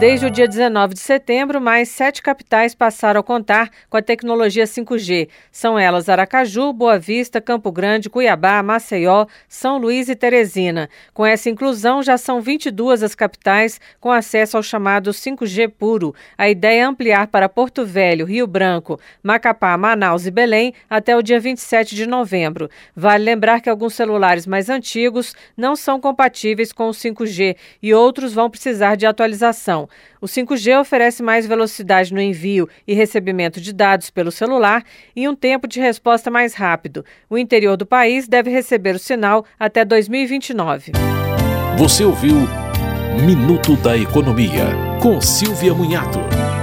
Desde o dia 19 de setembro, mais sete capitais passaram a contar com a tecnologia 5G. São elas Aracaju, Boa Vista, Campo Grande, Cuiabá, Maceió, São Luís e Teresina. Com essa inclusão, já são 22 as capitais com acesso ao chamado 5G puro. A ideia é ampliar para Porto Velho, Rio Branco, Macapá, Manaus e Belém até o dia 27 de novembro. Vale lembrar que alguns celulares mais antigos não são compatíveis com o 5G e outros vão precisar de atualização. O 5G oferece mais velocidade no envio e recebimento de dados pelo celular e um tempo de resposta mais rápido. O interior do país deve receber o sinal até 2029. Você ouviu Minuto da Economia, com Silvia Munhato.